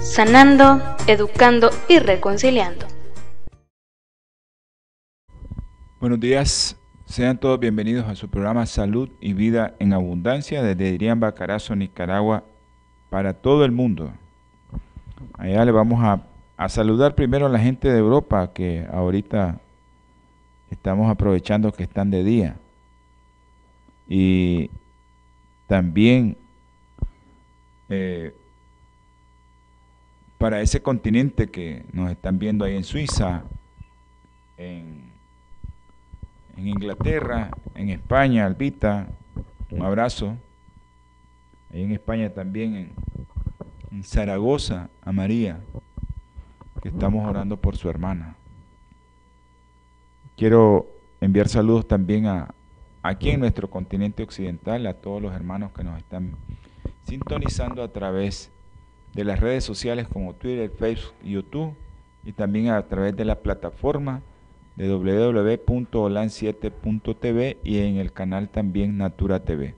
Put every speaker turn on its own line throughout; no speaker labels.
sanando, educando y reconciliando.
Buenos días, sean todos bienvenidos a su programa Salud y Vida en Abundancia desde Irián Bacarazo, Nicaragua, para todo el mundo. Allá le vamos a, saludar primero a la gente de Europa que ahorita estamos aprovechando que están de día. Y también eh, para ese continente que nos están viendo ahí en Suiza, en, Inglaterra, en España, Albita, un abrazo. Ahí en España también, en, en Zaragoza, a María, que estamos orando por su hermana. Quiero enviar saludos también a aquí en nuestro continente occidental, a todos los hermanos que nos están sintonizando a través de las redes sociales como Twitter, Facebook, YouTube y también a través de la plataforma de www.olan7.tv y en el canal también Natura TV.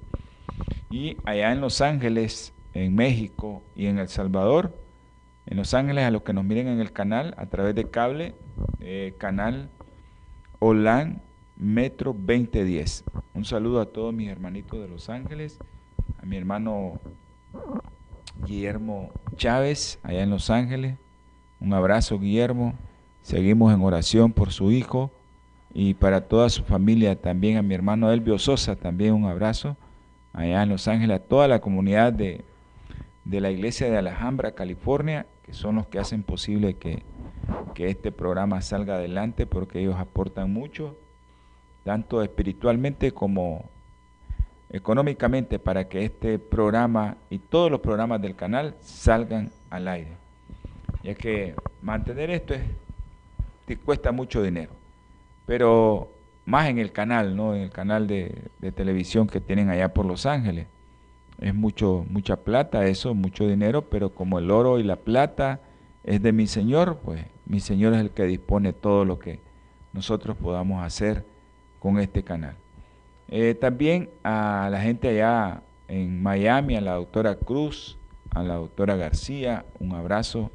Y allá en Los Ángeles, en México y en El Salvador, en Los Ángeles a los que nos miren en el canal a través de cable, eh, canal Olan Metro 2010. Un saludo a todos mis hermanitos de Los Ángeles, a mi hermano Guillermo Chávez, allá en Los Ángeles. Un abrazo, Guillermo. Seguimos en oración por su hijo y para toda su familia. También a mi hermano Elvio Sosa, también un abrazo. Allá en Los Ángeles, a toda la comunidad de, de la iglesia de Alhambra, California, que son los que hacen posible que, que este programa salga adelante porque ellos aportan mucho, tanto espiritualmente como económicamente para que este programa y todos los programas del canal salgan al aire. Ya que mantener esto es, te cuesta mucho dinero, pero más en el canal, ¿no? En el canal de, de, televisión que tienen allá por Los Ángeles. Es mucho, mucha plata, eso, mucho dinero, pero como el oro y la plata es de mi Señor, pues mi Señor es el que dispone todo lo que nosotros podamos hacer con este canal. Eh, también a la gente allá en Miami, a la doctora Cruz, a la doctora García, un abrazo,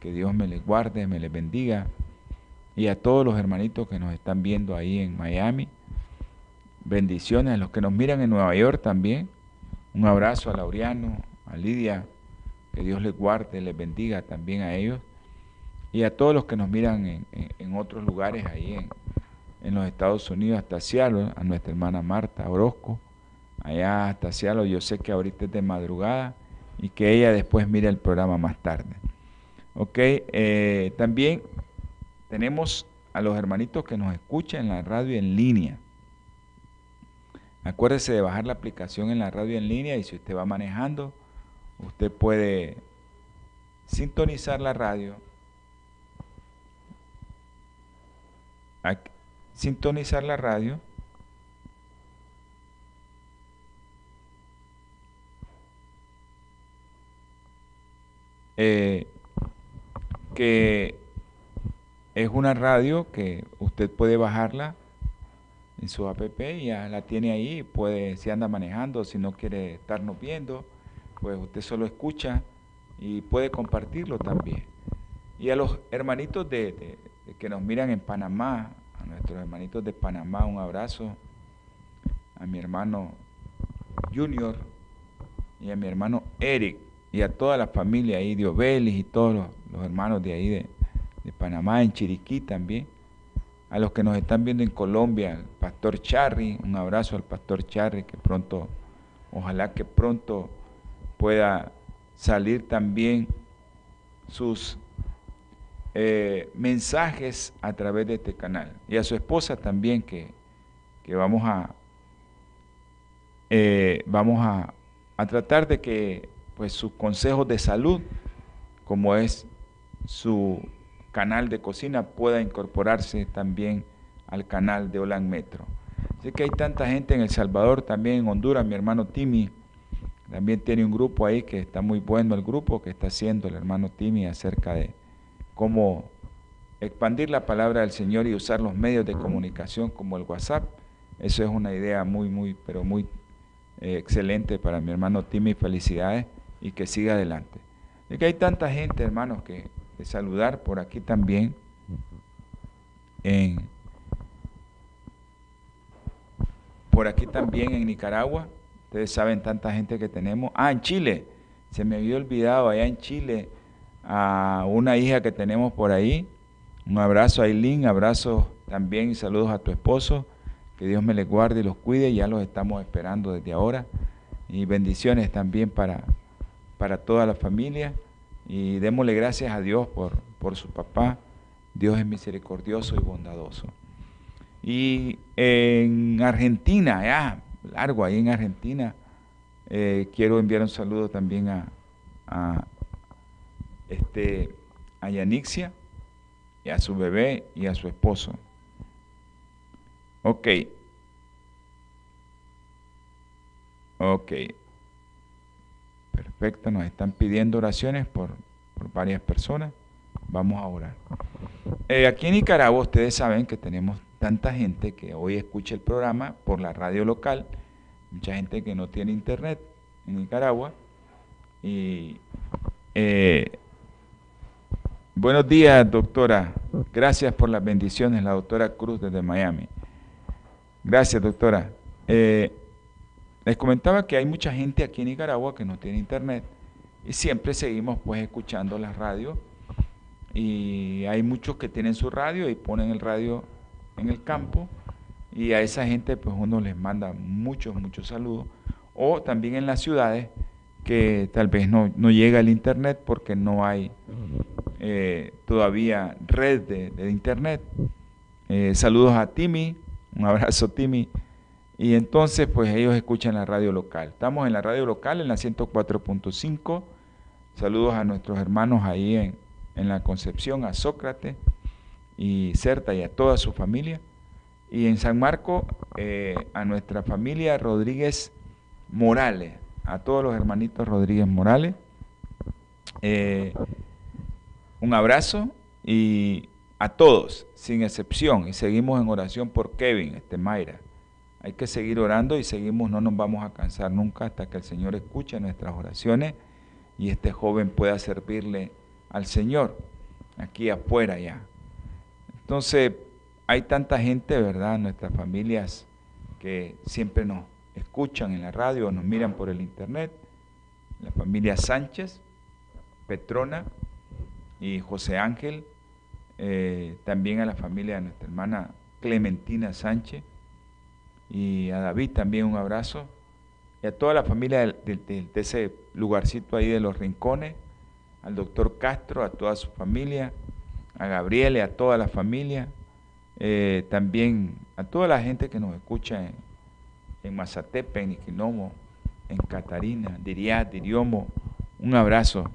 que Dios me les guarde, me les bendiga, y a todos los hermanitos que nos están viendo ahí en Miami, bendiciones a los que nos miran en Nueva York también, un abrazo a Laureano, a Lidia, que Dios les guarde, les bendiga también a ellos, y a todos los que nos miran en, otros lugares ahí en, en los Estados Unidos hasta Seattle, a nuestra hermana Marta Orozco, allá hasta Seattle, yo sé que ahorita es de madrugada y que ella después mire el programa más tarde. Ok, eh, también tenemos a los hermanitos que nos escuchan en la radio en línea. Acuérdese de bajar la aplicación en la radio en línea y si usted va manejando, usted puede sintonizar la radio sintonizar la radio. Eh, que es una radio que usted puede bajarla en su app y ya la tiene ahí, puede, si anda manejando, si no quiere estarnos viendo, pues usted solo escucha y puede compartirlo también. Y a los hermanitos de, que nos miran en Panamá, a nuestros hermanitos de Panamá, un abrazo, a mi hermano Junior y a mi hermano Eric y a toda la familia ahí de Obelis y todos los, hermanos de ahí de, de, Panamá, en Chiriquí también, a los que nos están viendo en Colombia, el pastor Charry, un abrazo al pastor Charry, que pronto, ojalá que pronto pueda salir también sus eh, mensajes a través de este canal. Y a su esposa también que, que vamos a eh, vamos a, a, tratar de que pues sus consejos de salud como es su canal de cocina, pueda incorporarse también al canal de Olan Metro. Sé que hay tanta gente en El Salvador, también en Honduras, mi hermano Timmy también tiene un grupo ahí que está muy bueno, el grupo que está haciendo el hermano Timmy acerca de cómo expandir la palabra del Señor y usar los medios de comunicación como el WhatsApp. Eso es una idea muy, muy, pero muy eh, excelente para mi hermano Timmy. Felicidades y que siga adelante. De que hay tanta gente, hermanos, que saludar por aquí también en por aquí también en Nicaragua. Ustedes saben tanta gente que tenemos. Ah, en Chile. Se me había olvidado allá en Chile a una hija que tenemos por ahí. Un abrazo a Aileen, abrazo también y saludos a tu esposo. Que Dios me les guarde y los cuide. Ya los estamos esperando desde ahora. Y bendiciones también para, para toda la familia. Y démosle gracias a Dios por, por su papá. Dios es misericordioso y bondadoso. Y en Argentina, ya, largo ahí en Argentina, eh, quiero enviar un saludo también a, este, a Yanixia y a su bebé y a su esposo. Ok. Ok. Perfecto, nos están pidiendo oraciones por, por varias personas. Vamos a orar. Eh, aquí en Nicaragua ustedes saben que tenemos tanta gente que hoy escucha el programa por la radio local, mucha gente que no tiene internet en Nicaragua. Y eh, buenos días, doctora. Gracias por las bendiciones, la doctora Cruz desde Miami. Gracias, doctora. Eh, les comentaba que hay mucha gente aquí en Nicaragua que no tiene internet y siempre seguimos pues escuchando la radio y hay muchos que tienen su radio y ponen el radio en el campo y a esa gente pues uno les manda muchos, muchos saludos. O también en las ciudades que tal vez no, llega el internet porque no hay eh, todavía red de, internet. Eh, saludos a Timmy, un abrazo Timmy. Y entonces pues ellos escuchan la radio local. Estamos en la radio local en la 104.5. Saludos a nuestros hermanos ahí en, en la Concepción, a Sócrates y Certa y a toda su familia. Y en San Marco, eh, a nuestra familia Rodríguez Morales, a todos los hermanitos Rodríguez Morales. Un abrazo y a todos, sin excepción. Y seguimos en oración por Kevin, este Mayra. Hay que seguir orando y seguimos, no nos vamos a cansar nunca hasta que el Señor escuche nuestras oraciones y este joven pueda servirle al Señor aquí afuera ya. Entonces, hay tanta gente, ¿verdad? Nuestras familias que siempre nos escuchan en la radio o nos miran por el internet. La familia Sánchez, Petrona y José Ángel. Eh, también a la familia de nuestra hermana Clementina Sánchez. Y a David también un abrazo. Y a toda la familia de, ese lugarcito ahí de los rincones. Al doctor Castro, a toda su familia a Gabriel y a toda la familia, eh, también a toda la gente que nos escucha en, en Mazatepe, en Iquinomo, en Catarina, Diriat, Diriomo, un abrazo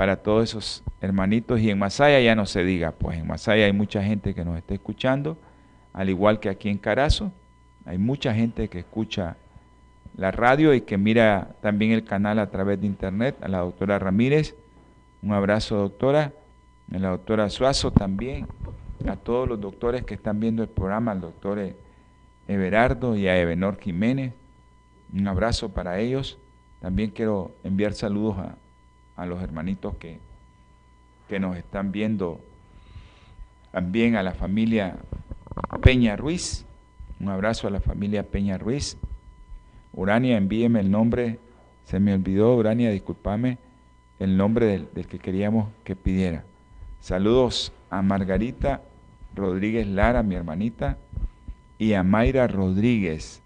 para todos esos hermanitos. Y en Masaya ya no se diga, pues en Masaya hay mucha gente que nos está escuchando, al igual que aquí en Carazo, hay mucha gente que escucha la radio y que mira también el canal a través de internet, a la doctora Ramírez, un abrazo doctora, a la doctora Suazo también, a todos los doctores que están viendo el programa, al doctor Everardo y a Ebenor Jiménez. Un abrazo para ellos. También quiero enviar saludos a, los hermanitos que, que nos están viendo. También a la familia Peña Ruiz. Un abrazo a la familia Peña Ruiz. Urania, envíeme el nombre. Se me olvidó, Urania, discúlpame, el nombre del que queríamos que pidiera. Saludos a Margarita Rodríguez Lara, mi hermanita, y a Mayra Rodríguez.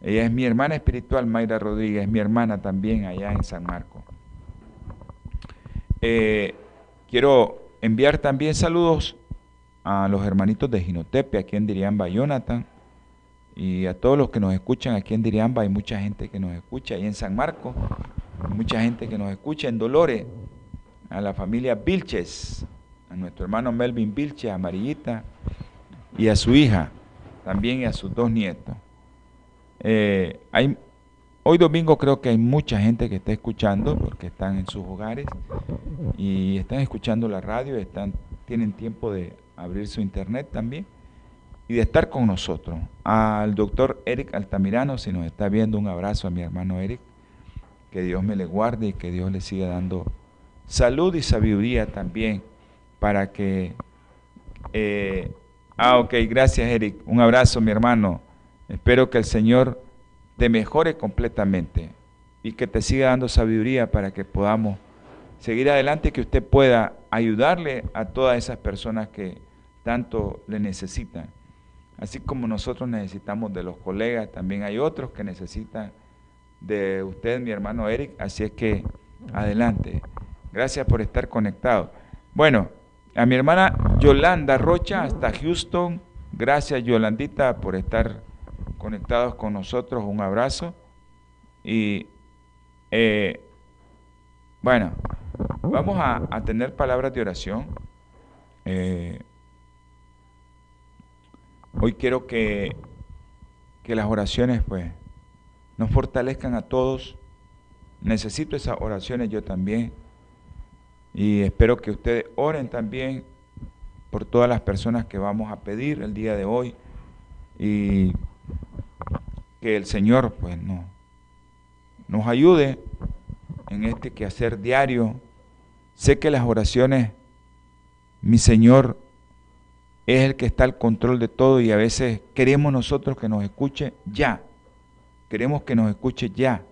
Ella es mi hermana espiritual, Mayra Rodríguez, es mi hermana también allá en San Marco. Eh, quiero enviar también saludos a los hermanitos de Ginotepe, aquí en Diriamba, Jonathan, y a todos los que nos escuchan aquí en Diriamba. Hay mucha gente que nos escucha ahí en San Marco, mucha gente que nos escucha en Dolores, a la familia Vilches, a nuestro hermano Melvin Vilches, a Amarillita y a su hija, también y a sus dos nietos. Eh, hoy domingo creo que hay mucha gente que está escuchando porque están en sus hogares y están escuchando la radio, están, tienen tiempo de abrir su internet también y de estar con nosotros. Al doctor Eric Altamirano, si nos está viendo, un abrazo a mi hermano Eric, que Dios me le guarde y que Dios le siga dando salud y sabiduría también para que... Eh, ah, ok, gracias Eric, un abrazo mi hermano. Espero que el Señor te mejore completamente y que te siga dando sabiduría para que podamos seguir adelante y que usted pueda ayudarle a todas esas personas que tanto le necesitan. Así como nosotros necesitamos de los colegas, también hay otros que necesitan de usted, mi hermano Eric. Así es que adelante. Gracias por estar conectado. Bueno, a mi hermana Yolanda Rocha hasta Houston. Gracias Yolandita por estar conectados con nosotros. Un abrazo. Y eh, bueno, vamos a, tener palabras de oración. Eh, hoy quiero que, que las oraciones pues nos fortalezcan a todos. Necesito esas oraciones yo también. Y espero que ustedes oren también por todas las personas que vamos a pedir el día de hoy. Y que el Señor pues no, nos ayude en este quehacer diario. Sé que las oraciones, mi Señor, es el que está al control de todo y a veces queremos nosotros que nos escuche ya. Queremos que nos escuche ya.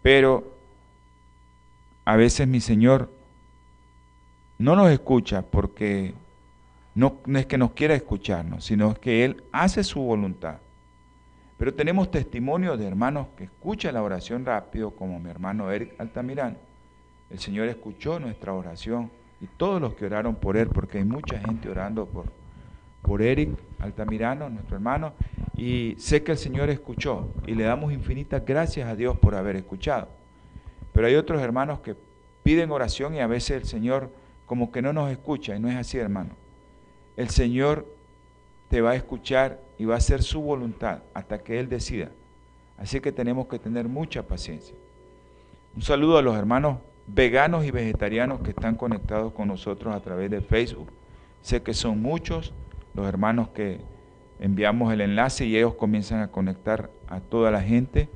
Pero a veces mi Señor no nos escucha porque no, no es que nos quiera escucharnos, sino que Él hace su voluntad. Pero tenemos testimonio de hermanos que escuchan la oración rápido, como mi hermano Eric Altamirano. El Señor escuchó nuestra oración y todos los que oraron por Él, porque hay mucha gente orando por, por Eric Altamirano, nuestro hermano, y sé que el Señor escuchó y le damos infinitas gracias a Dios por haber escuchado. Pero hay otros hermanos que piden oración y a veces el Señor como que no nos escucha y no es así, hermano. El Señor te va a escuchar y va a hacer su voluntad hasta que Él decida. Así que tenemos que tener mucha paciencia. Un saludo a los hermanos veganos y vegetarianos que están conectados con nosotros a través de Facebook. Sé que son muchos los hermanos que enviamos el enlace y ellos comienzan a conectar a toda la gente,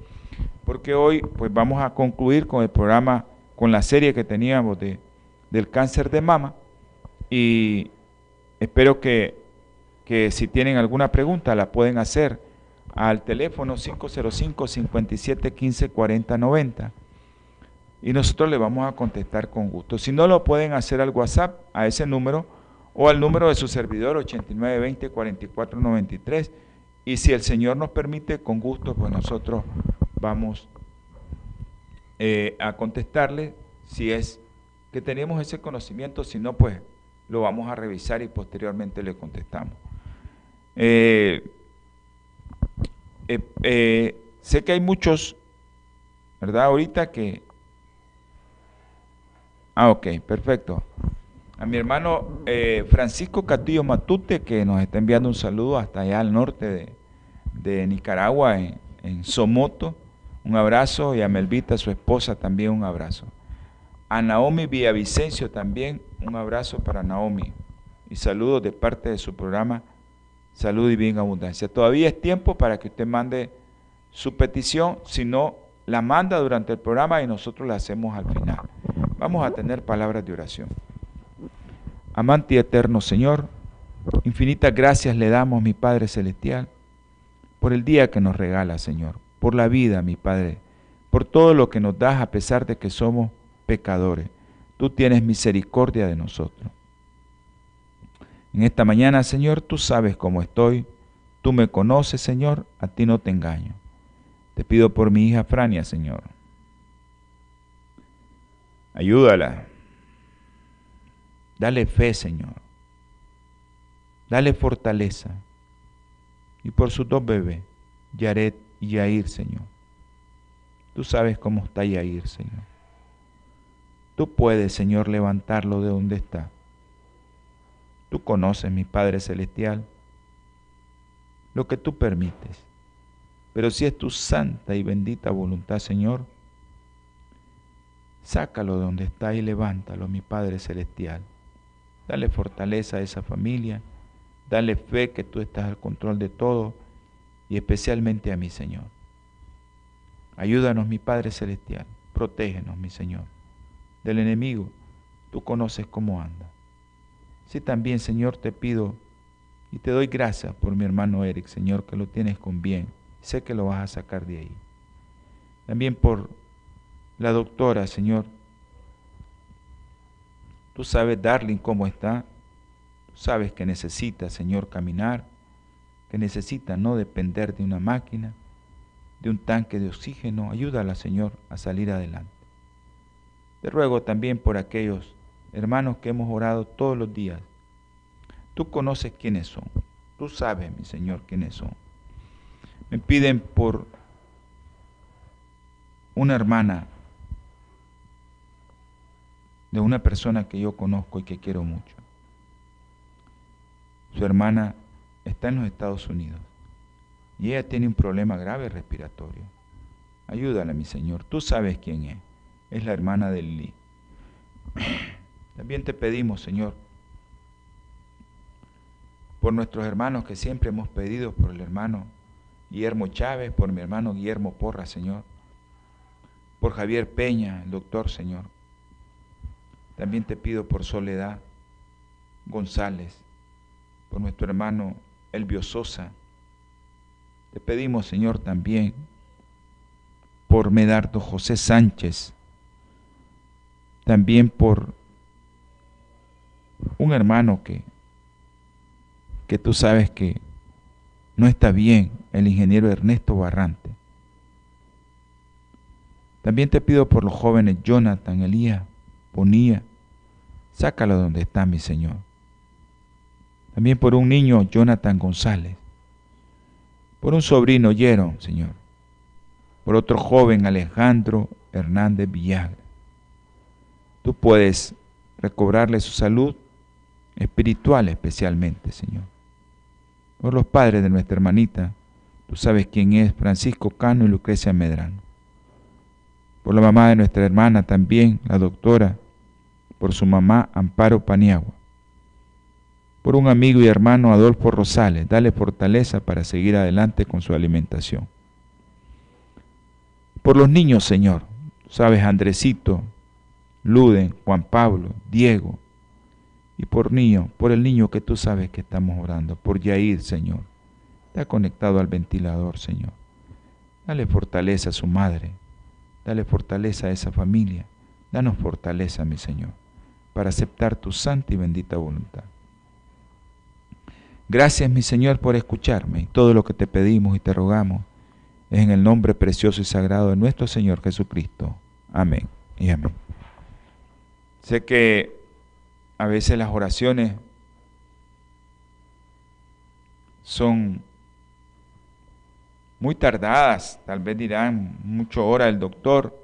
porque hoy pues vamos a concluir con el programa, con la serie que teníamos de, del cáncer de mama y espero que que si tienen alguna pregunta la pueden hacer al teléfono 505 57 15 40 90 y nosotros le vamos a contestar con gusto. Si no lo pueden hacer al WhatsApp a ese número o al número de su servidor 8920 44 93 y si el Señor nos permite con gusto pues nosotros vamos eh, a contestarle si es que tenemos ese conocimiento, si no pues lo vamos a revisar y posteriormente le contestamos. Eh, eh, eh, sé que hay muchos, ¿verdad? Ahorita que... Ah, ok, perfecto. A mi hermano Francisco Castillo Matute, que nos está enviando un saludo hasta allá al norte de, Nicaragua, en, en, Somoto. Un abrazo. Y a Melvita, su esposa, también un abrazo. A Naomi Villavicencio también, un abrazo para Naomi. Y saludos de parte de su programa salud y bien abundancia. Todavía es tiempo para que usted mande su petición, si no, la manda durante el programa y nosotros la hacemos al final. Vamos a tener palabras de oración. Amante y eterno Señor, infinitas gracias le damos, mi Padre Celestial, por el día que nos regala, Señor, por la vida, mi Padre, por todo lo que nos das a pesar de que somos pecadores. Tú tienes misericordia de nosotros. En esta mañana, Señor, tú sabes cómo estoy, tú me conoces, Señor, a ti no te engaño. Te pido por mi hija Frania, Señor. Ayúdala. Dale fe, Señor. Dale fortaleza. Y por sus dos bebés, Yaret y Yair, Señor. Tú sabes cómo está Yair, Señor. Tú puedes, Señor, levantarlo de donde está. Tú conoces, mi Padre Celestial, lo que tú permites. Pero si es tu santa y bendita voluntad, Señor, sácalo de donde está y levántalo, mi Padre Celestial. Dale fortaleza a esa familia, dale fe que tú estás al control de todo y especialmente a mi Señor. Ayúdanos, mi Padre Celestial, protégenos, mi Señor, del enemigo. Tú conoces cómo anda. Sí, también, Señor, te pido y te doy gracias por mi hermano Eric, Señor, que lo tienes con bien Sé que lo vas a sacar de ahí. También por la doctora, Señor. Tú sabes, Darling, cómo está. Tú sabes que necesita, Señor, caminar, que necesita no depender de una máquina, de un tanque de oxígeno. Ayúdala, Señor, a salir adelante. Te ruego también por aquellos hermanos que hemos orado todos los días. Tú conoces quiénes son. Tú sabes, mi Señor, quiénes son me piden por una hermana de una persona que yo conozco y que quiero mucho. Su hermana está en los Estados Unidos y ella tiene un problema grave respiratorio. Ayúdala, mi Señor. Tú sabes quién es. Es la hermana de Lili. También te pedimos, Señor, por nuestros hermanos que siempre hemos pedido, por el hermano Guillermo Chávez, por mi hermano Guillermo Porra, Señor, por Javier Peña, el doctor, Señor. También te pido por Soledad González, por nuestro hermano Elvio Sosa. Te pedimos, Señor, también por Medardo José Sánchez, también por un hermano que, que tú sabes que no está bien el ingeniero Ernesto Barrante. También te pido por los jóvenes Jonathan, Elías, Bonía, sácalo donde está mi Señor. También por un niño, Jonathan González. Por un sobrino, Yeron, Señor. Por otro joven, Alejandro Hernández Villagra. Tú puedes recobrarle su salud espiritual especialmente, Señor. Por los padres de nuestra hermanita, Tú sabes quién es Francisco Cano y Lucrecia Medrano. Por la mamá de nuestra hermana también, la doctora. Por su mamá Amparo Paniagua. Por un amigo y hermano Adolfo Rosales. Dale fortaleza para seguir adelante con su alimentación. Por los niños, Señor. Tú sabes, Andresito, Luden, Juan Pablo, Diego. Y por niño, por el niño que tú sabes que estamos orando. Por Yair, Señor Está conectado al ventilador, Señor. Dale fortaleza a su madre. Dale fortaleza a esa familia. Danos fortaleza, mi Señor, para aceptar tu santa y bendita voluntad. Gracias, mi Señor, por escucharme todo lo que te pedimos y te rogamos es en el nombre precioso y sagrado de nuestro Señor Jesucristo. Amén y amén. Sé que a veces las oraciones son muy tardadas, tal vez dirán mucho hora el doctor,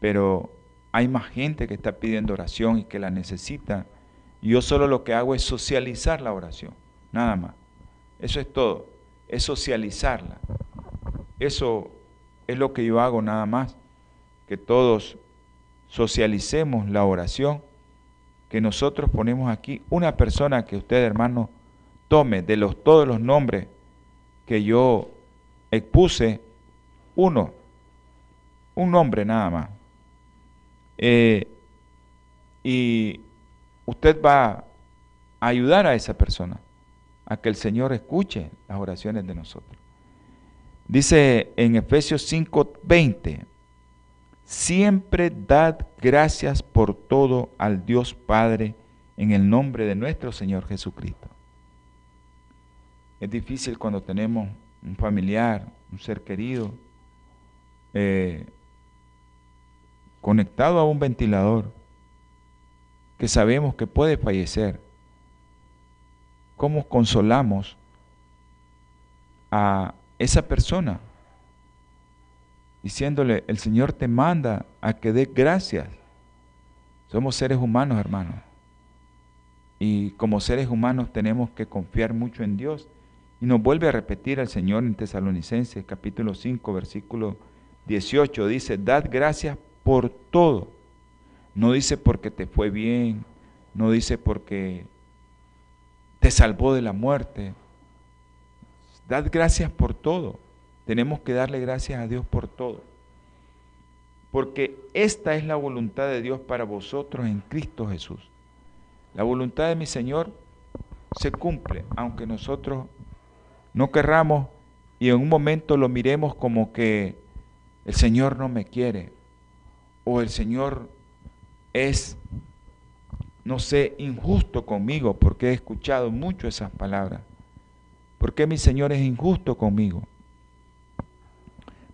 pero hay más gente que está pidiendo oración y que la necesita. Yo solo lo que hago es socializar la oración, nada más. Eso es todo, es socializarla. Eso es lo que yo hago nada más, que todos socialicemos la oración, que nosotros ponemos aquí una persona que usted, hermano, tome de los, todos los nombres que yo expuse uno, un nombre nada más. Eh, y usted va a ayudar a esa persona a que el Señor escuche las oraciones de nosotros. Dice en Efesios 5:20, siempre dad gracias por todo al Dios Padre en el nombre de nuestro Señor Jesucristo. Es difícil cuando tenemos un familiar, un ser querido, eh, conectado a un ventilador, que sabemos que puede fallecer. ¿Cómo consolamos a esa persona? Diciéndole, el Señor te manda a que dé gracias Somos seres humanos, hermanos. Y como seres humanos tenemos que confiar mucho en Dios. Y nos vuelve a repetir el Señor en Tesalonicenses capítulo 5, versículo 18. Dice, dad gracias por todo. No dice porque te fue bien, no dice porque te salvó de la muerte. Dad gracias por todo. Tenemos que darle gracias a Dios por todo. Porque esta es la voluntad de Dios para vosotros en Cristo Jesús. La voluntad de mi Señor se cumple, aunque nosotros no querramos y en un momento lo miremos como que el Señor no me quiere o el Señor es, no sé, injusto conmigo, porque he escuchado mucho esas palabras. ¿Por qué mi Señor es injusto conmigo?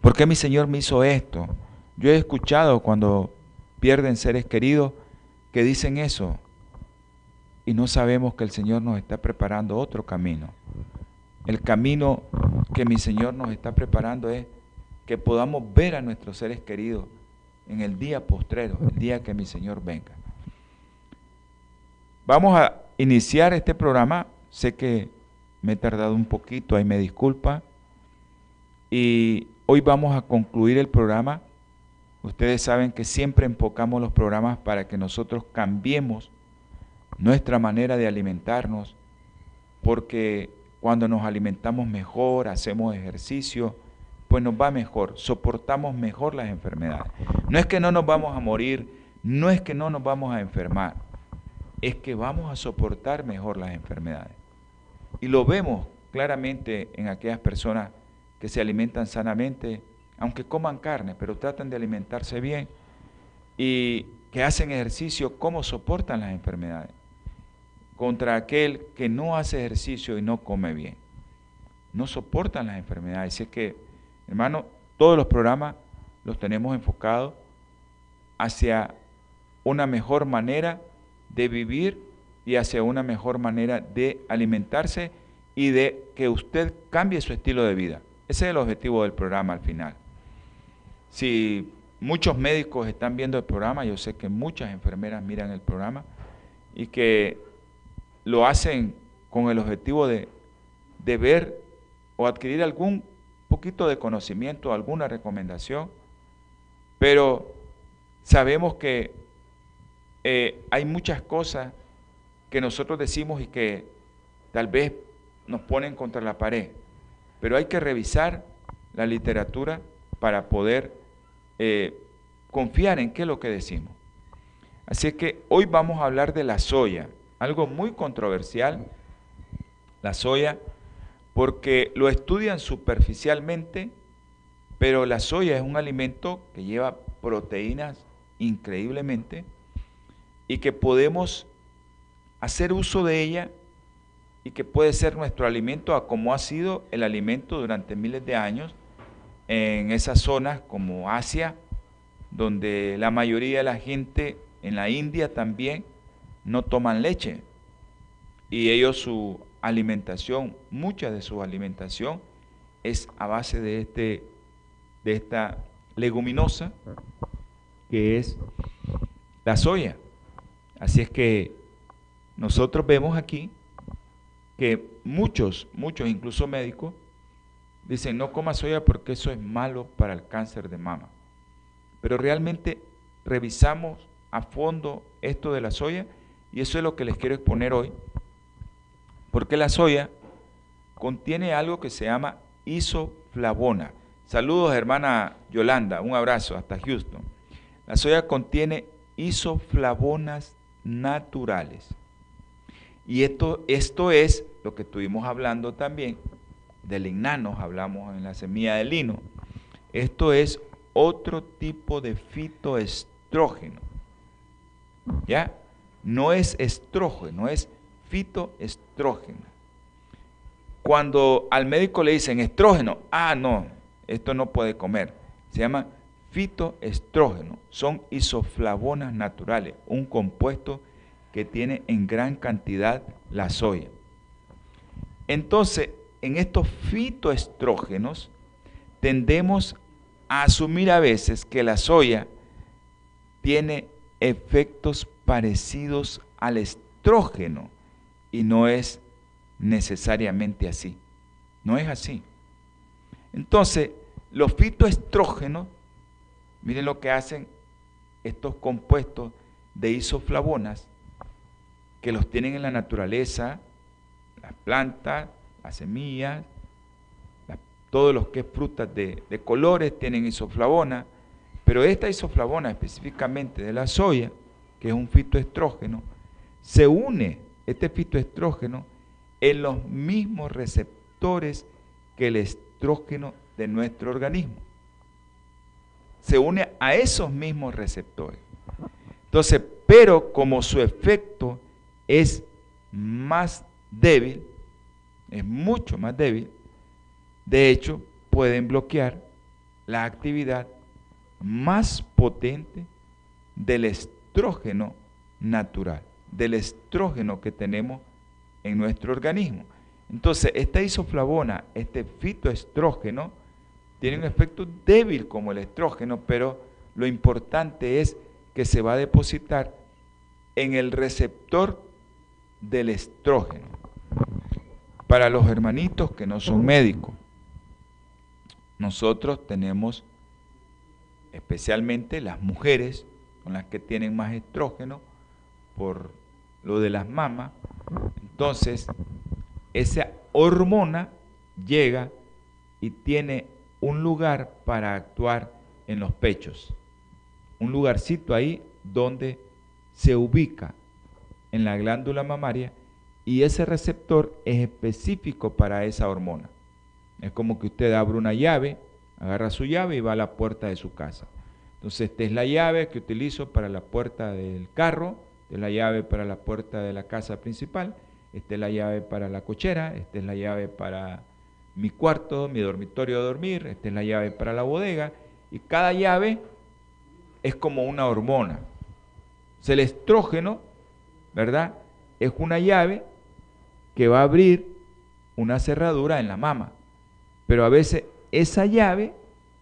¿Por qué mi Señor me hizo esto? Yo he escuchado cuando pierden seres queridos que dicen eso y no sabemos que el Señor nos está preparando otro camino. El camino que mi Señor nos está preparando es que podamos ver a nuestros seres queridos en el día postrero, el día que mi Señor venga. Vamos a iniciar este programa. Sé que me he tardado un poquito, ahí me disculpa. Y hoy vamos a concluir el programa. Ustedes saben que siempre enfocamos los programas para que nosotros cambiemos nuestra manera de alimentarnos, porque cuando nos alimentamos mejor, hacemos ejercicio, pues nos va mejor, soportamos mejor las enfermedades. No es que no nos vamos a morir, no es que no nos vamos a enfermar, es que vamos a soportar mejor las enfermedades. Y lo vemos claramente en aquellas personas que se alimentan sanamente, aunque coman carne, pero tratan de alimentarse bien y que hacen ejercicio, cómo soportan las enfermedades contra aquel que no hace ejercicio y no come bien. No soportan las enfermedades. Así que Hermano, todos los programas los tenemos enfocados hacia una mejor manera de vivir y hacia una mejor manera de alimentarse y de que usted cambie su estilo de vida. Ese es el objetivo del programa al final. Si muchos médicos están viendo el programa, yo sé que muchas enfermeras miran el programa y que lo hacen con el objetivo de, de ver o adquirir algún poquito de conocimiento, alguna recomendación, pero sabemos que eh, hay muchas cosas que nosotros decimos y que tal vez nos ponen contra la pared, pero hay que revisar la literatura para poder eh, confiar en qué es lo que decimos. Así es que hoy vamos a hablar de la soya, algo muy controversial. La soya porque lo estudian superficialmente, pero la soya es un alimento que lleva proteínas increíblemente y que podemos hacer uso de ella y que puede ser nuestro alimento a como ha sido el alimento durante miles de años en esas zonas como Asia, donde la mayoría de la gente en la India también no toman leche y ellos su alimentación, mucha de su alimentación es a base de, este, de esta leguminosa que es la soya. Así es que nosotros vemos aquí que muchos, muchos, incluso médicos, dicen no coma soya porque eso es malo para el cáncer de mama. Pero realmente revisamos a fondo esto de la soya y eso es lo que les quiero exponer hoy porque la soya contiene algo que se llama isoflavona. Saludos hermana Yolanda, un abrazo hasta Houston. La soya contiene isoflavonas naturales. Y esto, esto es lo que estuvimos hablando también, del lignanos, hablamos en la semilla de lino. Esto es otro tipo de fitoestrógeno. ¿Ya? No es estrógeno, es fitoestrógeno. Cuando al médico le dicen estrógeno, ah, no, esto no puede comer. Se llama fitoestrógeno. Son isoflavonas naturales, un compuesto que tiene en gran cantidad la soya. Entonces, en estos fitoestrógenos tendemos a asumir a veces que la soya tiene efectos parecidos al estrógeno y no es necesariamente así. No es así. Entonces, los fitoestrógenos, miren lo que hacen estos compuestos de isoflavonas, que los tienen en la naturaleza, las plantas, las semillas, todos los que es frutas de, colores tienen isoflavona, pero esta isoflavona específicamente de la soya, que es un fitoestrógeno, se une, este fitoestrógeno, en los mismos receptores que el estrógeno de nuestro organismo. Se une a esos mismos receptores. Entonces, pero como su efecto es más débil, es mucho más débil, de hecho, pueden bloquear la actividad más potente del estrógeno natural, del estrógeno que tenemos en nuestro organismo. Entonces, esta isoflavona, este fitoestrógeno, tiene un efecto débil como el estrógeno, pero lo importante es que se va a depositar en el receptor del estrógeno. Para los hermanitos que no son médicos, nosotros tenemos especialmente las mujeres, con las que tienen más estrógeno, por lo de las mamas, entonces esa hormona llega y tiene un lugar para actuar en los pechos, un lugarcito ahí donde se ubica en la glándula mamaria y ese receptor es específico para esa hormona. Es como que usted abre una llave, agarra su llave y va a la puerta de su casa. Entonces, esta es la llave que utilizo para la puerta del carro, esta es la llave para la puerta de la casa principal, esta es la llave para la cochera, esta es la llave para mi cuarto, mi dormitorio de dormir, esta es la llave para la bodega, y cada llave es como una hormona. O el estrógeno, ¿verdad? Es una llave que va a abrir una cerradura en la mama. Pero a veces esa llave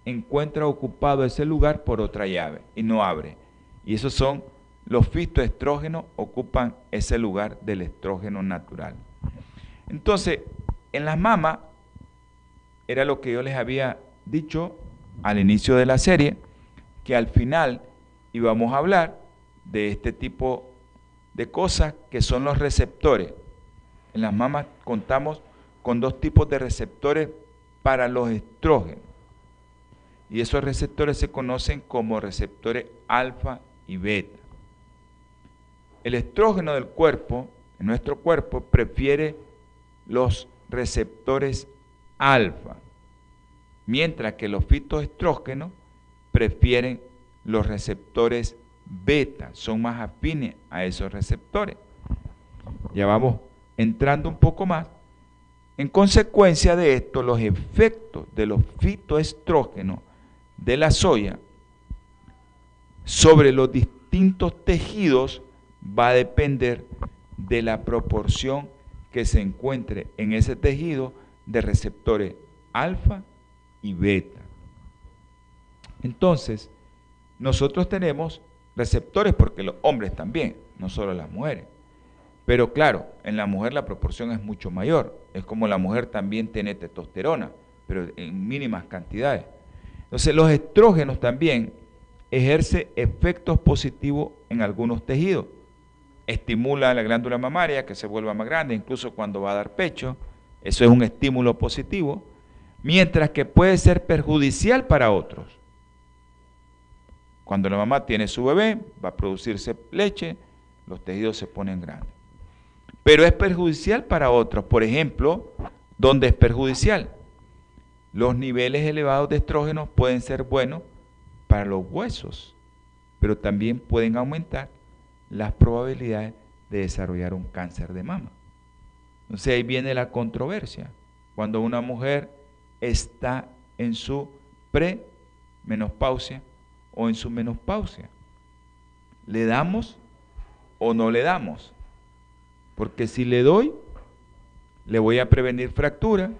encuentra ocupado ese lugar por otra llave y no abre. Y esos son los fitoestrógenos, ocupan ese lugar del estrógeno natural. Entonces, en las mamas, era lo que yo les había dicho al inicio de la serie, que al final íbamos a hablar de este tipo de cosas que son los receptores. En las mamas contamos con dos tipos de receptores para los estrógenos. Y esos receptores se conocen como receptores alfa y beta. El estrógeno del cuerpo, en nuestro cuerpo, prefiere los receptores alfa, mientras que los fitoestrógenos prefieren los receptores beta, son más afines a esos receptores. Ya vamos entrando un poco más. En consecuencia de esto, los efectos de los fitoestrógenos de la soya sobre los distintos tejidos va a depender de la proporción que se encuentre en ese tejido de receptores alfa y beta. Entonces, nosotros tenemos receptores porque los hombres también, no solo las mujeres. Pero claro, en la mujer la proporción es mucho mayor. Es como la mujer también tiene testosterona, pero en mínimas cantidades. Entonces los estrógenos también ejerce efectos positivos en algunos tejidos. Estimula la glándula mamaria que se vuelva más grande, incluso cuando va a dar pecho. Eso es un estímulo positivo. Mientras que puede ser perjudicial para otros. Cuando la mamá tiene su bebé, va a producirse leche, los tejidos se ponen grandes. Pero es perjudicial para otros. Por ejemplo, ¿dónde es perjudicial? Los niveles elevados de estrógenos pueden ser buenos para los huesos, pero también pueden aumentar las probabilidades de desarrollar un cáncer de mama. Entonces ahí viene la controversia. Cuando una mujer está en su premenopausia, o en su menopausia. ¿Le damos o no le damos? Porque si le doy, le voy a prevenir fractura,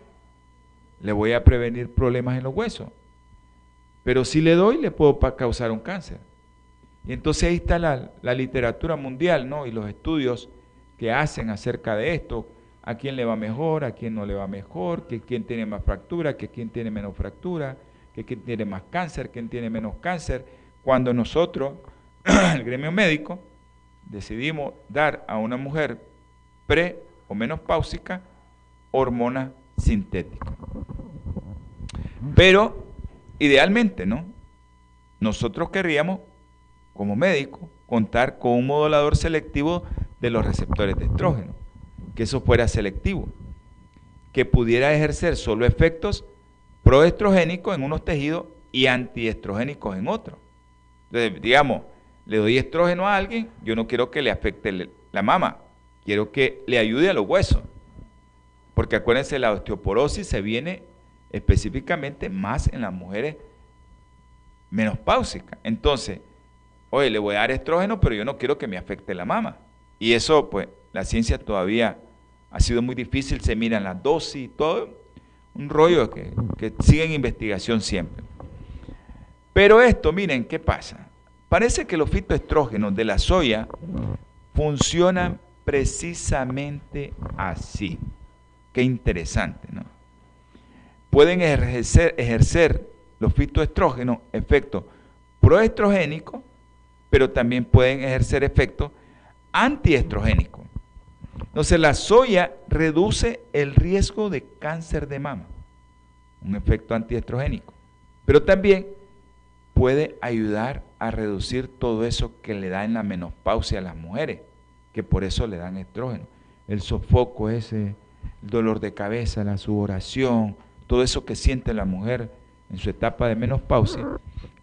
le voy a prevenir problemas en los huesos. Pero si le doy, le puedo causar un cáncer. Y entonces ahí está la, literatura mundial, ¿no? Y los estudios que hacen acerca de esto, a quién le va mejor, a quién no le va mejor, que quién tiene más fractura, que quién tiene menos fractura, que quién tiene más cáncer, quién tiene menos cáncer. Cuando nosotros, el gremio médico, decidimos dar a una mujer pre o menopáusica hormona sintética. Pero, idealmente, ¿no? Nosotros querríamos, como médico, contar con un modulador selectivo de los receptores de estrógeno, que eso fuera selectivo, que pudiera ejercer solo efectos proestrogénicos en unos tejidos y antiestrogénicos en otros. Entonces, digamos, le doy estrógeno a alguien, yo no quiero que le afecte la mama, quiero que le ayude a los huesos. Porque acuérdense, la osteoporosis se viene específicamente más en las mujeres menopáusicas. Entonces, oye, le voy a dar estrógeno, pero yo no quiero que me afecte la mama. Y eso, pues, la ciencia todavía ha sido muy difícil, se miran las dosis, todo un rollo que, que sigue en investigación siempre. Pero esto, miren, ¿qué pasa? Parece que los fitoestrógenos de la soya funcionan precisamente así. Qué interesante, ¿no? Pueden ejercer, ejercer los fitoestrógenos efectos proestrogénicos, pero también pueden ejercer efectos antiestrogénico. Entonces la soya reduce el riesgo de cáncer de mama, un efecto antiestrogénico, pero también puede ayudar a reducir todo eso que le da en la menopausia a las mujeres, que por eso le dan estrógeno. El sofoco ese, el dolor de cabeza, la sudoración, todo eso que siente la mujer en su etapa de menopausia,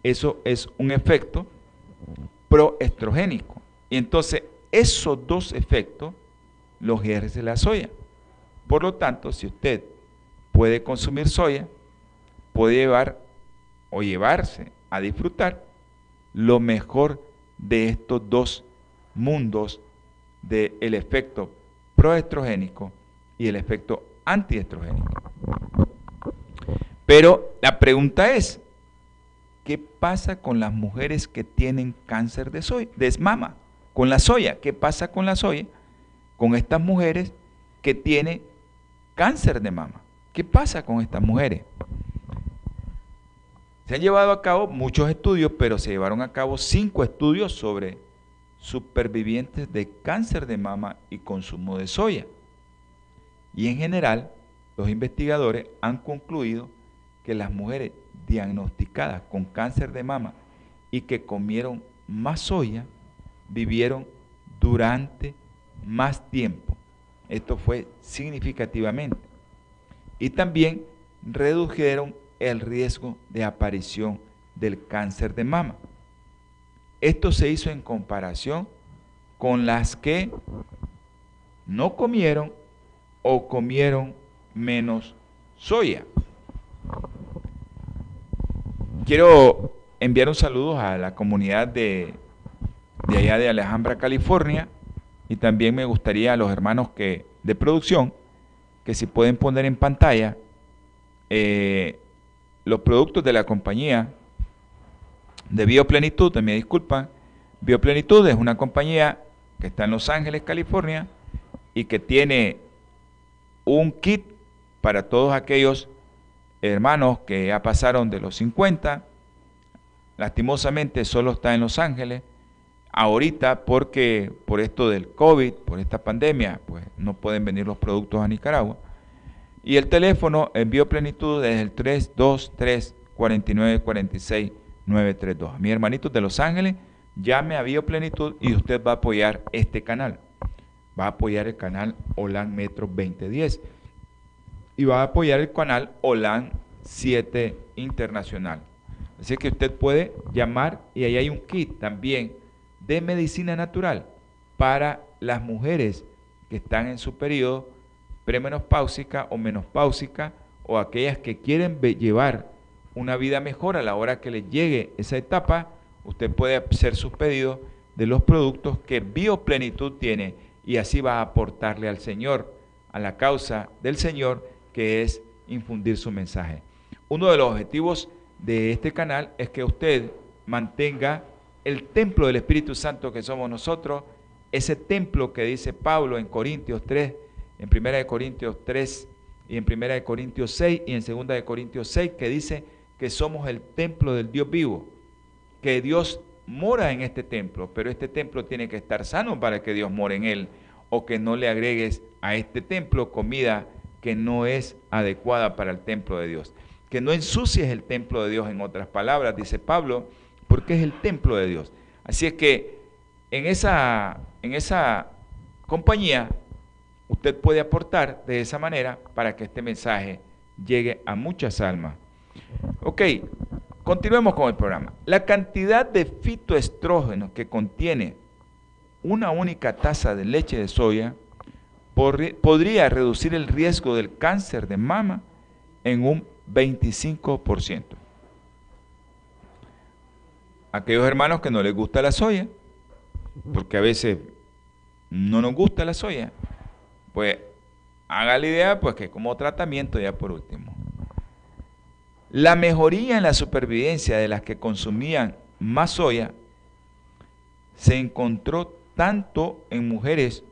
eso es un efecto proestrogénico. Y entonces esos dos efectos los ejerce la soya. Por lo tanto, si usted puede consumir soya, puede llevar o llevarse a disfrutar lo mejor de estos dos mundos del efecto proestrogénico y el efecto antiestrogénico. Pero la pregunta es, ¿qué pasa con las mujeres que tienen cáncer de, soya, de mama? con la soya. ¿Qué pasa con la soya? Con estas mujeres que tienen cáncer de mama. ¿Qué pasa con estas mujeres? Se han llevado a cabo muchos estudios, pero se llevaron a cabo cinco estudios sobre supervivientes de cáncer de mama y consumo de soya. Y en general, los investigadores han concluido que las mujeres diagnosticadas con cáncer de mama y que comieron más soya vivieron durante más tiempo. Esto fue significativamente. Y también redujeron el riesgo de aparición del cáncer de mama. Esto se hizo en comparación con las que no comieron o comieron menos soya. Quiero enviar un saludo a la comunidad de de allá de Alejandra, California, y también me gustaría a los hermanos que, de producción que si pueden poner en pantalla eh, los productos de la compañía de Bioplenitud, me disculpan, Bioplenitud es una compañía que está en Los Ángeles, California, y que tiene un kit para todos aquellos hermanos que ya pasaron de los 50, lastimosamente solo está en Los Ángeles, Ahorita, porque por esto del COVID, por esta pandemia, pues no pueden venir los productos a Nicaragua. Y el teléfono envío plenitud desde el 323 49 46 932. Mi hermanito de Los Ángeles, llame a Bioplenitud y usted va a apoyar este canal. Va a apoyar el canal OLAN Metro 2010 y va a apoyar el canal OLAN 7 Internacional. Así que usted puede llamar y ahí hay un kit también de medicina natural para las mujeres que están en su periodo premenopáusica o menopáusica o aquellas que quieren llevar una vida mejor a la hora que les llegue esa etapa, usted puede hacer sus pedidos de los productos que Bioplenitud tiene y así va a aportarle al Señor, a la causa del Señor, que es infundir su mensaje. Uno de los objetivos de este canal es que usted mantenga el templo del Espíritu Santo que somos nosotros, ese templo que dice Pablo en Corintios 3, en 1 Corintios 3 y en 1 Corintios 6 y en 2 Corintios 6, que dice que somos el templo del Dios vivo, que Dios mora en este templo, pero este templo tiene que estar sano para que Dios more en él, o que no le agregues a este templo comida que no es adecuada para el templo de Dios. Que no ensucies el templo de Dios, en otras palabras, dice Pablo, porque es el templo de Dios. Así es que en esa, en esa compañía usted puede aportar de esa manera para que este mensaje llegue a muchas almas. Ok, continuemos con el programa. La cantidad de fitoestrógenos que contiene una única taza de leche de soya podría reducir el riesgo del cáncer de mama en un 25%. Aquellos hermanos que no les gusta la soya, porque a veces no nos gusta la soya, pues haga la idea pues que como tratamiento ya por último. La mejoría en la supervivencia de las que consumían más soya se encontró tanto en mujeres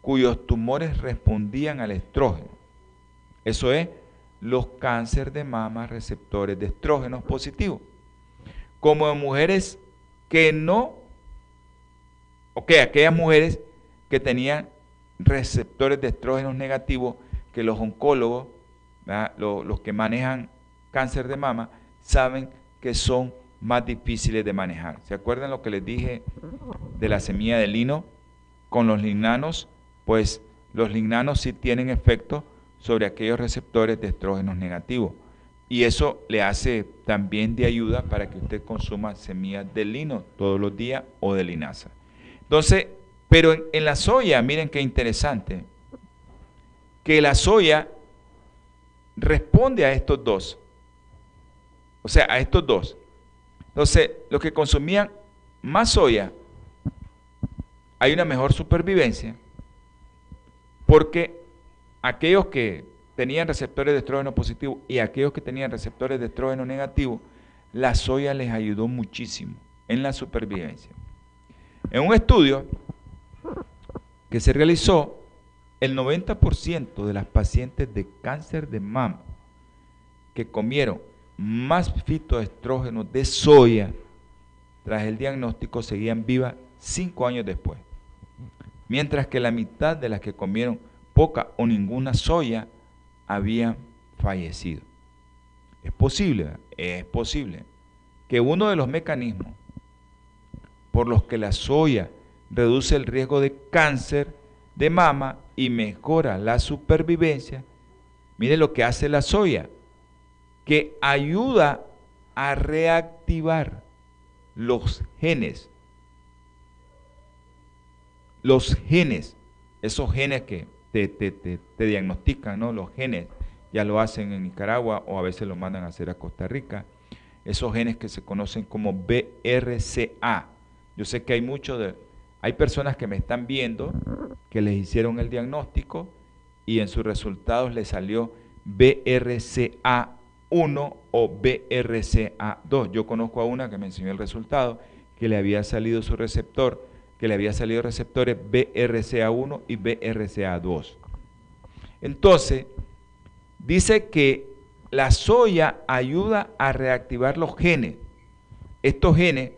cuyos tumores respondían al estrógeno. Eso es, los cánceres de mama receptores de estrógenos positivos. Como en mujeres que no, ok, aquellas mujeres que tenían receptores de estrógenos negativos, que los oncólogos, los, los que manejan cáncer de mama, saben que son más difíciles de manejar. ¿Se acuerdan lo que les dije de la semilla de lino con los linanos? pues los lignanos sí tienen efecto sobre aquellos receptores de estrógenos negativos. Y eso le hace también de ayuda para que usted consuma semillas de lino todos los días o de linaza. Entonces, pero en, la soya, miren qué interesante, que la soya responde a estos dos. O sea, a estos dos. Entonces, los que consumían más soya, hay una mejor supervivencia porque aquellos que tenían receptores de estrógeno positivo y aquellos que tenían receptores de estrógeno negativo, la soya les ayudó muchísimo en la supervivencia. En un estudio que se realizó, el 90% de las pacientes de cáncer de mama que comieron más fitoestrógenos de soya tras el diagnóstico seguían vivas cinco años después mientras que la mitad de las que comieron poca o ninguna soya habían fallecido. Es posible, es posible que uno de los mecanismos por los que la soya reduce el riesgo de cáncer de mama y mejora la supervivencia, mire lo que hace la soya, que ayuda a reactivar los genes los genes, esos genes que te, diagnostican, ¿no? Los genes ya lo hacen en Nicaragua o a veces lo mandan a hacer a Costa Rica. Esos genes que se conocen como BRCA. Yo sé que hay muchos de, hay personas que me están viendo que les hicieron el diagnóstico y en sus resultados les salió BRCA1 o BRCA2. Yo conozco a una que me enseñó el resultado que le había salido su receptor que le había salido receptores BRCA1 y BRCA2. Entonces, dice que la soya ayuda a reactivar los genes. Estos genes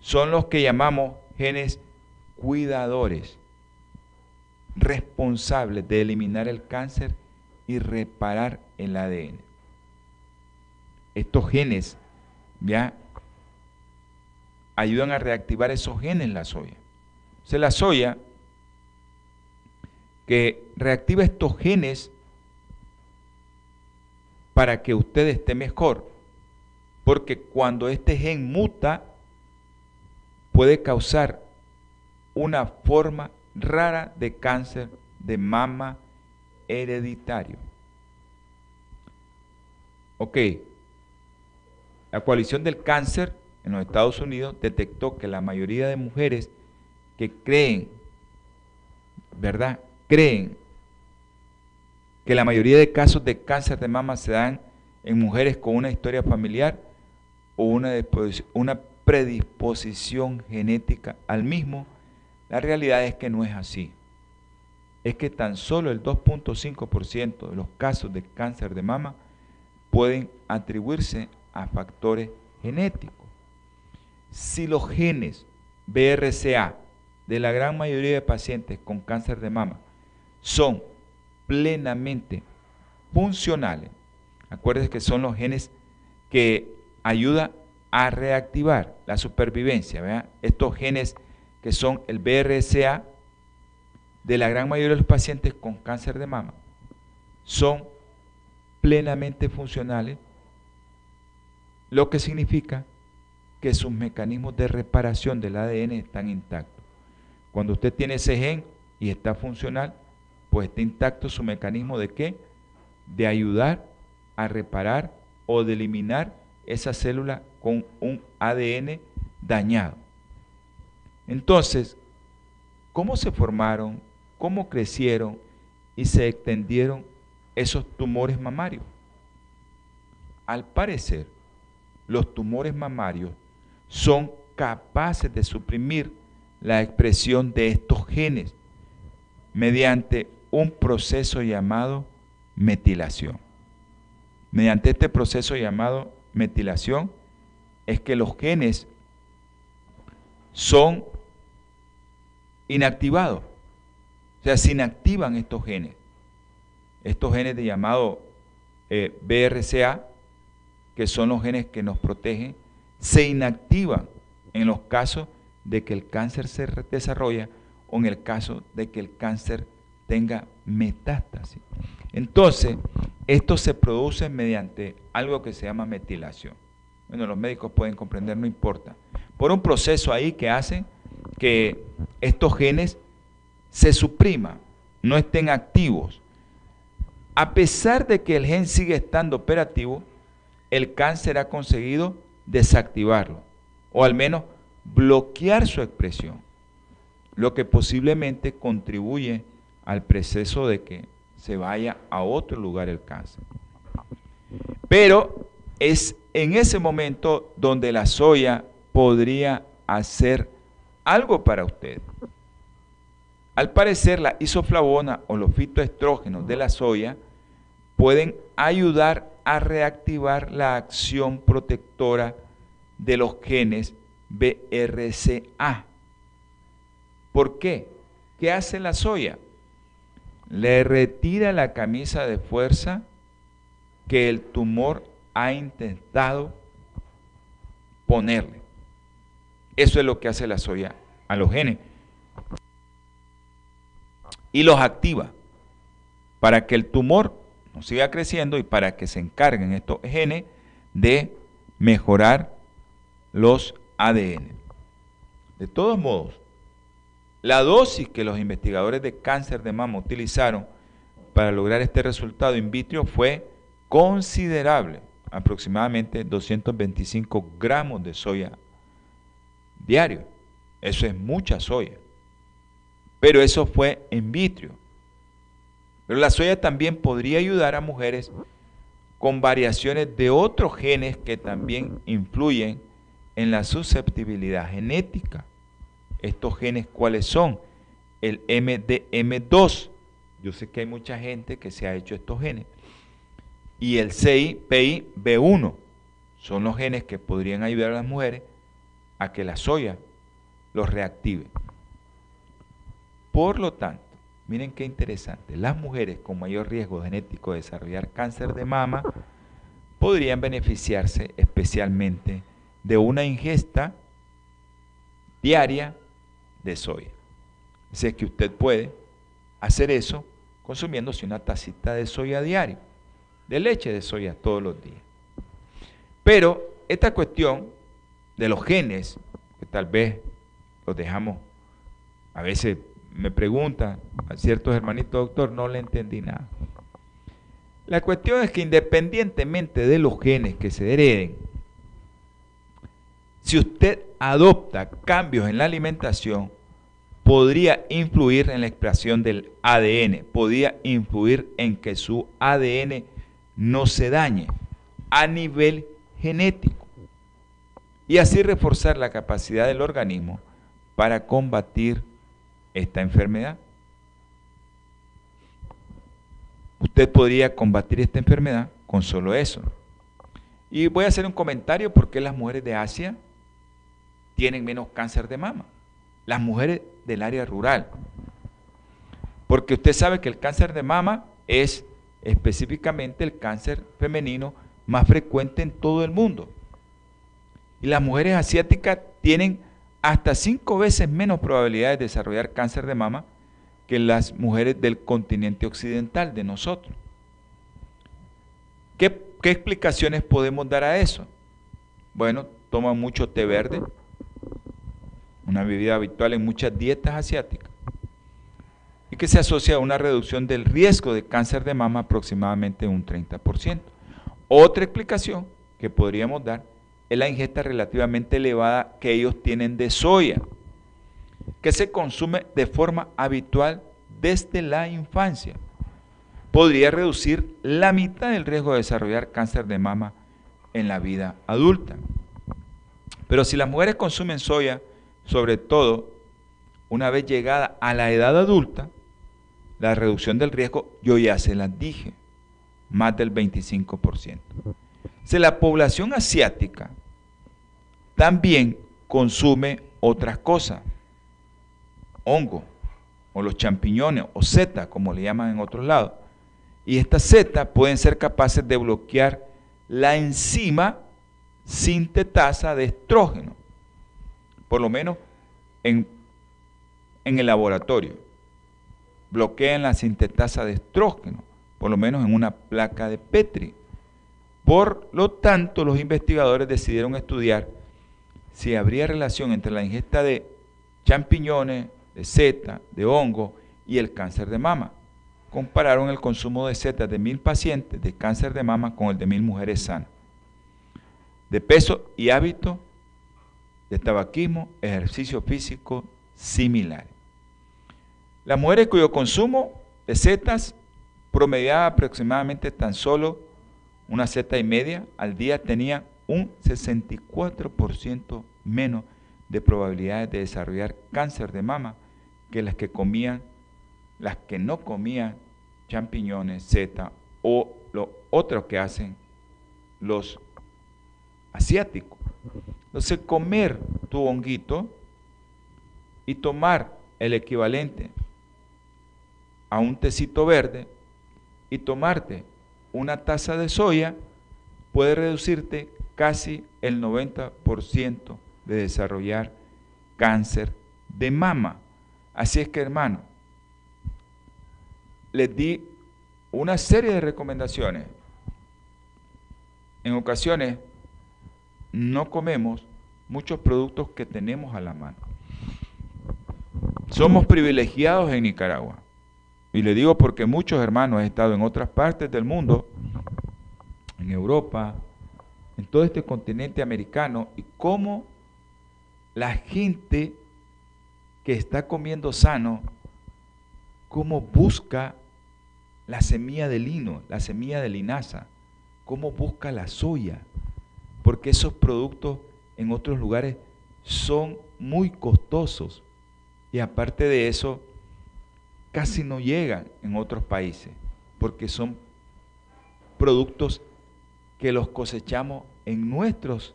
son los que llamamos genes cuidadores, responsables de eliminar el cáncer y reparar el ADN. Estos genes ya ayudan a reactivar esos genes en la soya. Se la soya que reactiva estos genes para que usted esté mejor. Porque cuando este gen muta, puede causar una forma rara de cáncer de mama hereditario. Ok, la coalición del cáncer en los Estados Unidos detectó que la mayoría de mujeres que creen, ¿verdad? Creen que la mayoría de casos de cáncer de mama se dan en mujeres con una historia familiar o una, predisposición genética al mismo, la realidad es que no es así. Es que tan solo el 2.5% de los casos de cáncer de mama pueden atribuirse a factores genéticos. Si los genes BRCA de la gran mayoría de pacientes con cáncer de mama son plenamente funcionales, acuérdense que son los genes que ayudan a reactivar la supervivencia. Estos genes que son el BRCA de la gran mayoría de los pacientes con cáncer de mama son plenamente funcionales, lo que significa que sus mecanismos de reparación del ADN están intactos. Cuando usted tiene ese gen y está funcional, pues está intacto su mecanismo de qué? De ayudar a reparar o de eliminar esa célula con un ADN dañado. Entonces, ¿cómo se formaron, cómo crecieron y se extendieron esos tumores mamarios? Al parecer, los tumores mamarios son capaces de suprimir la expresión de estos genes mediante un proceso llamado metilación. Mediante este proceso llamado metilación es que los genes son inactivados. O sea, se inactivan estos genes. Estos genes de llamado eh, BRCA, que son los genes que nos protegen, se inactivan en los casos de que el cáncer se desarrolla o en el caso de que el cáncer tenga metástasis. Entonces, esto se produce mediante algo que se llama metilación. Bueno, los médicos pueden comprender, no importa. Por un proceso ahí que hace que estos genes se supriman, no estén activos. A pesar de que el gen sigue estando operativo, el cáncer ha conseguido desactivarlo, o al menos bloquear su expresión, lo que posiblemente contribuye al proceso de que se vaya a otro lugar el cáncer. Pero es en ese momento donde la soya podría hacer algo para usted. Al parecer, la isoflavona o los fitoestrógenos de la soya pueden ayudar a reactivar la acción protectora de los genes BRCA. ¿Por qué? ¿Qué hace la soya? Le retira la camisa de fuerza que el tumor ha intentado ponerle. Eso es lo que hace la soya a los genes. Y los activa para que el tumor no siga creciendo y para que se encarguen estos genes de mejorar los ADN. De todos modos, la dosis que los investigadores de cáncer de mama utilizaron para lograr este resultado in vitro fue considerable, aproximadamente 225 gramos de soya diario. Eso es mucha soya. Pero eso fue in vitro. Pero la soya también podría ayudar a mujeres con variaciones de otros genes que también influyen en la susceptibilidad genética. Estos genes, ¿cuáles son? El MDM2. Yo sé que hay mucha gente que se ha hecho estos genes. Y el CIPI-B1 son los genes que podrían ayudar a las mujeres a que la soya los reactive. Por lo tanto, miren qué interesante, las mujeres con mayor riesgo genético de desarrollar cáncer de mama podrían beneficiarse especialmente de una ingesta diaria de soya. Es que usted puede hacer eso consumiéndose una tacita de soya diario, de leche de soya todos los días. Pero esta cuestión de los genes, que tal vez los dejamos, a veces me preguntan a ciertos hermanitos, doctor, no le entendí nada. La cuestión es que independientemente de los genes que se hereden, si usted adopta cambios en la alimentación, podría influir en la expresión del ADN, podría influir en que su ADN no se dañe a nivel genético. y así reforzar la capacidad del organismo para combatir esta enfermedad. Usted podría combatir esta enfermedad con solo eso. Y voy a hacer un comentario porque las mujeres de Asia tienen menos cáncer de mama. Las mujeres del área rural. Porque usted sabe que el cáncer de mama es específicamente el cáncer femenino más frecuente en todo el mundo. Y las mujeres asiáticas tienen hasta cinco veces menos probabilidades de desarrollar cáncer de mama que las mujeres del continente occidental de nosotros. ¿Qué, qué explicaciones podemos dar a eso? Bueno, toman mucho té verde, una bebida habitual en muchas dietas asiáticas y que se asocia a una reducción del riesgo de cáncer de mama aproximadamente un 30%. Otra explicación que podríamos dar es la ingesta relativamente elevada que ellos tienen de soya, que se consume de forma habitual desde la infancia. Podría reducir la mitad del riesgo de desarrollar cáncer de mama en la vida adulta. Pero si las mujeres consumen soya, sobre todo una vez llegada a la edad adulta, la reducción del riesgo, yo ya se las dije, más del 25%. Si la población asiática también consume otras cosas, hongo, o los champiñones, o setas, como le llaman en otros lados. Y estas setas pueden ser capaces de bloquear la enzima sintetasa de estrógeno, por lo menos en, en el laboratorio bloquean la sintetasa de estrógeno, por lo menos en una placa de Petri. Por lo tanto, los investigadores decidieron estudiar si habría relación entre la ingesta de champiñones, de seta, de hongo y el cáncer de mama. Compararon el consumo de setas de mil pacientes de cáncer de mama con el de mil mujeres sanas. De peso y hábito, de tabaquismo, ejercicio físico similares. Las mujeres cuyo consumo de setas promediaba aproximadamente tan solo una seta y media al día tenían un 64% menos de probabilidades de desarrollar cáncer de mama que las que comían, las que no comían champiñones, seta o lo otro que hacen los asiáticos. Entonces, comer tu honguito y tomar el equivalente a un tecito verde y tomarte una taza de soya puede reducirte casi el 90% de desarrollar cáncer de mama. Así es que hermano, les di una serie de recomendaciones. En ocasiones no comemos muchos productos que tenemos a la mano. Somos privilegiados en Nicaragua. Y le digo porque muchos hermanos han estado en otras partes del mundo, en Europa, en todo este continente americano, y cómo la gente que está comiendo sano, cómo busca la semilla de lino, la semilla de linaza, cómo busca la soya, porque esos productos en otros lugares son muy costosos. Y aparte de eso, casi no llegan en otros países, porque son productos que los cosechamos en nuestros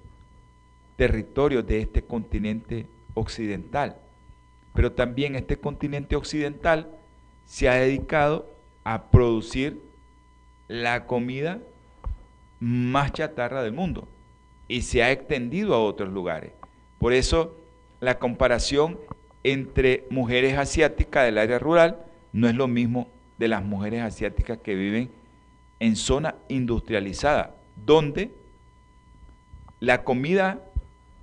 territorios de este continente occidental. Pero también este continente occidental se ha dedicado a producir la comida más chatarra del mundo y se ha extendido a otros lugares. Por eso la comparación entre mujeres asiáticas del área rural no es lo mismo de las mujeres asiáticas que viven en zona industrializada, donde la comida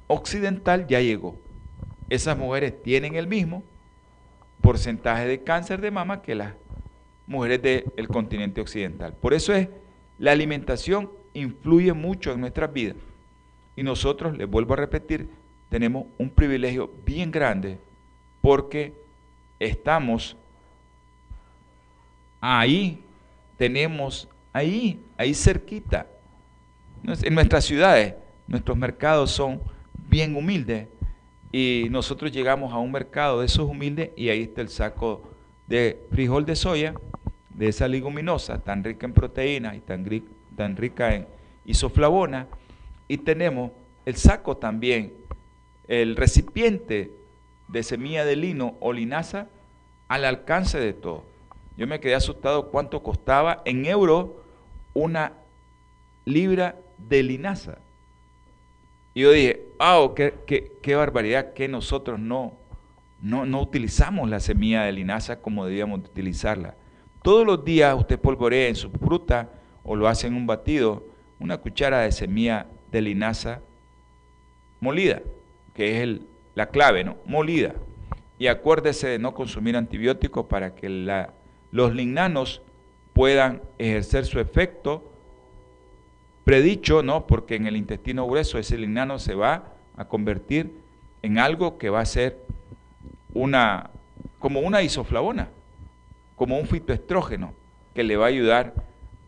occidental ya llegó. Esas mujeres tienen el mismo porcentaje de cáncer de mama que las mujeres del continente occidental. Por eso es, la alimentación influye mucho en nuestras vidas. Y nosotros, les vuelvo a repetir, tenemos un privilegio bien grande porque estamos Ahí tenemos, ahí, ahí cerquita. En nuestras ciudades, nuestros mercados son bien humildes. Y nosotros llegamos a un mercado de esos humildes y ahí está el saco de frijol de soya, de esa leguminosa tan rica en proteínas y tan, tan rica en isoflavona. Y tenemos el saco también, el recipiente de semilla de lino o linaza al alcance de todo. Yo me quedé asustado cuánto costaba en euro una libra de linaza. Y yo dije, ah, qué, qué, barbaridad que nosotros no, no, no utilizamos la semilla de linaza como debíamos utilizarla. Todos los días usted polvorea en su fruta o lo hace en un batido una cuchara de semilla de linaza molida, que es el, la clave, ¿no? Molida. Y acuérdese de no consumir antibióticos para que la, los lignanos puedan ejercer su efecto predicho, ¿no? Porque en el intestino grueso ese lignano se va a convertir en algo que va a ser una, como una isoflavona, como un fitoestrógeno, que le va a ayudar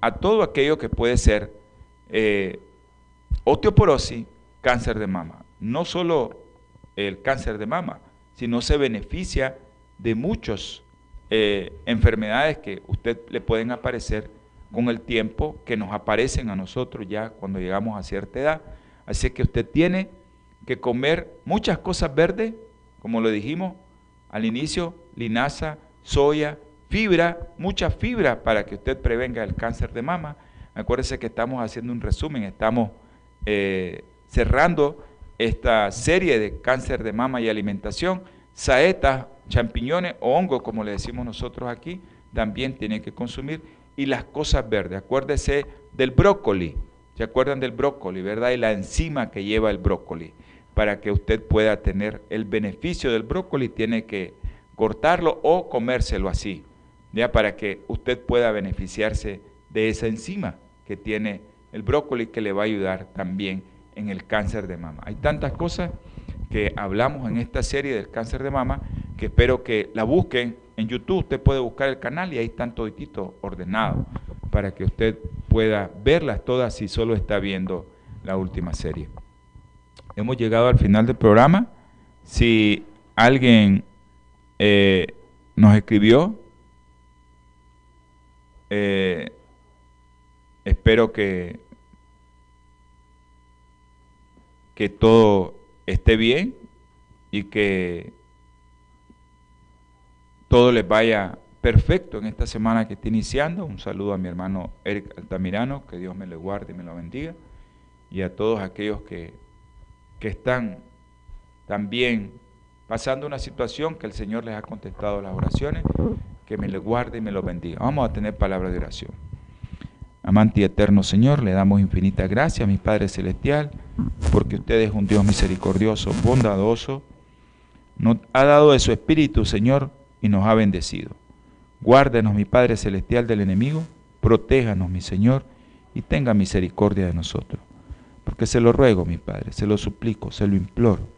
a todo aquello que puede ser eh, osteoporosis, cáncer de mama. No solo el cáncer de mama, sino se beneficia de muchas eh, enfermedades que usted le pueden aparecer con el tiempo que nos aparecen a nosotros ya cuando llegamos a cierta edad. Así que usted tiene que comer muchas cosas verdes, como lo dijimos al inicio, linaza, soya, fibra, mucha fibra para que usted prevenga el cáncer de mama. Acuérdese que estamos haciendo un resumen, estamos eh, cerrando esta serie de cáncer de mama y alimentación. Saetas, champiñones o hongos, como le decimos nosotros aquí, también tiene que consumir y las cosas verdes. Acuérdese del brócoli. ¿Se acuerdan del brócoli, verdad? Y la enzima que lleva el brócoli. Para que usted pueda tener el beneficio del brócoli, tiene que cortarlo o comérselo así. ¿ya? Para que usted pueda beneficiarse de esa enzima que tiene el brócoli que le va a ayudar también en el cáncer de mama. Hay tantas cosas que hablamos en esta serie del cáncer de mama que espero que la busquen en YouTube usted puede buscar el canal y ahí están todititos ordenados para que usted pueda verlas todas si solo está viendo la última serie. Hemos llegado al final del programa. Si alguien eh, nos escribió, eh, espero que, que todo esté bien y que todo les vaya perfecto en esta semana que está iniciando. Un saludo a mi hermano Eric Altamirano, que Dios me le guarde y me lo bendiga. Y a todos aquellos que, que están también pasando una situación que el Señor les ha contestado las oraciones, que me le guarde y me lo bendiga. Vamos a tener palabra de oración. Amante y eterno Señor, le damos infinita gracia a mi Padre Celestial, porque usted es un Dios misericordioso, bondadoso. Nos ha dado de su Espíritu, Señor, y nos ha bendecido. Guárdenos, mi Padre Celestial, del enemigo, protéjanos, mi Señor, y tenga misericordia de nosotros. Porque se lo ruego, mi Padre, se lo suplico, se lo imploro,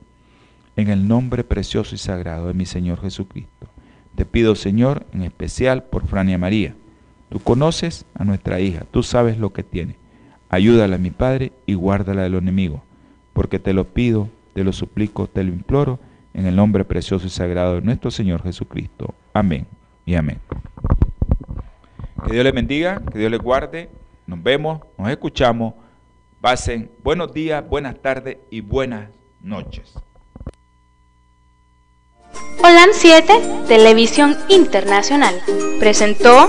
en el nombre precioso y sagrado de mi Señor Jesucristo. Te pido, Señor, en especial por Frania María. Tú conoces a nuestra hija, tú sabes lo que tiene. Ayúdala, mi Padre, y guárdala del enemigo, porque te lo pido, te lo suplico, te lo imploro, en el nombre precioso y sagrado de nuestro Señor Jesucristo. Amén y amén. Que Dios les bendiga, que Dios les guarde. Nos vemos, nos escuchamos. Pasen buenos días, buenas tardes y buenas noches.
Holan 7, Televisión Internacional, presentó